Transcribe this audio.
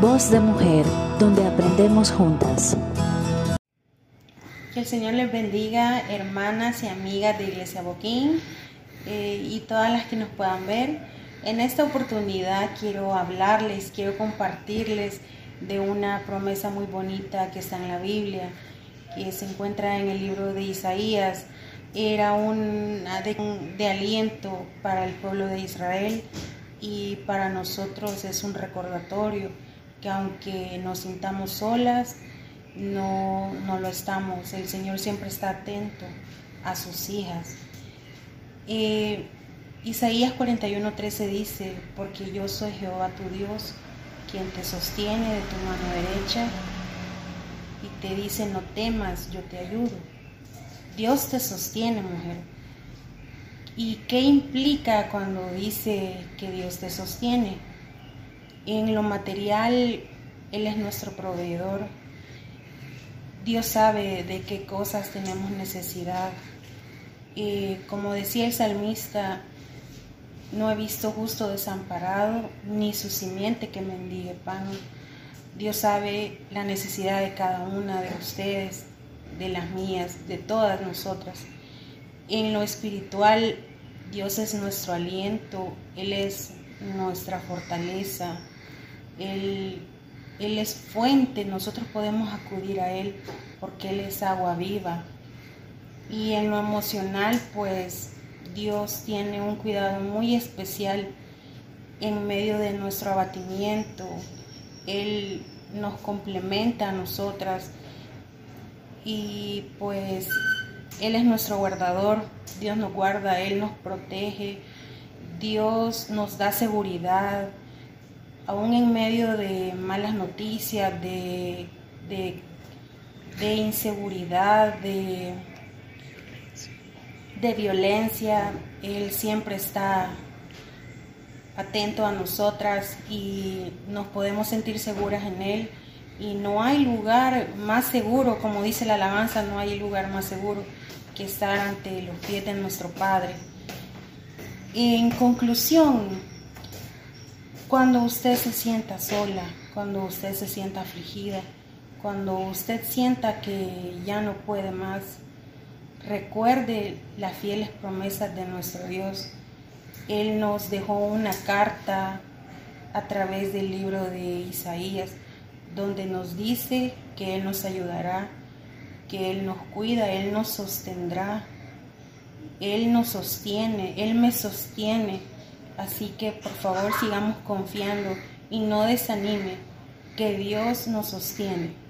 Voz de mujer, donde aprendemos juntas. Que el Señor les bendiga, hermanas y amigas de Iglesia Boquín eh, y todas las que nos puedan ver. En esta oportunidad quiero hablarles, quiero compartirles de una promesa muy bonita que está en la Biblia, que se encuentra en el libro de Isaías. Era un de, de aliento para el pueblo de Israel y para nosotros es un recordatorio que aunque nos sintamos solas, no, no lo estamos. El Señor siempre está atento a sus hijas. Eh, Isaías 41:13 dice, porque yo soy Jehová tu Dios, quien te sostiene de tu mano derecha y te dice, no temas, yo te ayudo. Dios te sostiene, mujer. ¿Y qué implica cuando dice que Dios te sostiene? En lo material, Él es nuestro proveedor. Dios sabe de qué cosas tenemos necesidad. Y como decía el salmista, no he visto justo desamparado, ni su simiente que mendigue pan. Dios sabe la necesidad de cada una de ustedes, de las mías, de todas nosotras. En lo espiritual, Dios es nuestro aliento, Él es nuestra fortaleza, Él, Él es fuente, nosotros podemos acudir a Él porque Él es agua viva. Y en lo emocional, pues Dios tiene un cuidado muy especial en medio de nuestro abatimiento. Él nos complementa a nosotras y pues Él es nuestro guardador. Dios nos guarda, Él nos protege. Dios nos da seguridad, aún en medio de malas noticias, de, de, inseguridad, de de violencia, Él siempre está atento a nosotras y nos podemos sentir seguras en Él. Y no hay lugar más seguro, como dice la alabanza, no hay lugar más seguro que estar ante los pies de nuestro Padre. En conclusión, cuando usted se sienta sola, cuando usted se sienta afligida, cuando usted sienta que ya no puede más, Recuerde las fieles promesas de nuestro Dios. Él nos dejó una carta a través del libro de Isaías, donde nos dice que Él nos ayudará, que Él nos cuida, Él nos sostendrá, Él nos sostiene, Él me sostiene. Así que por favor sigamos confiando y no desanime que Dios nos sostiene.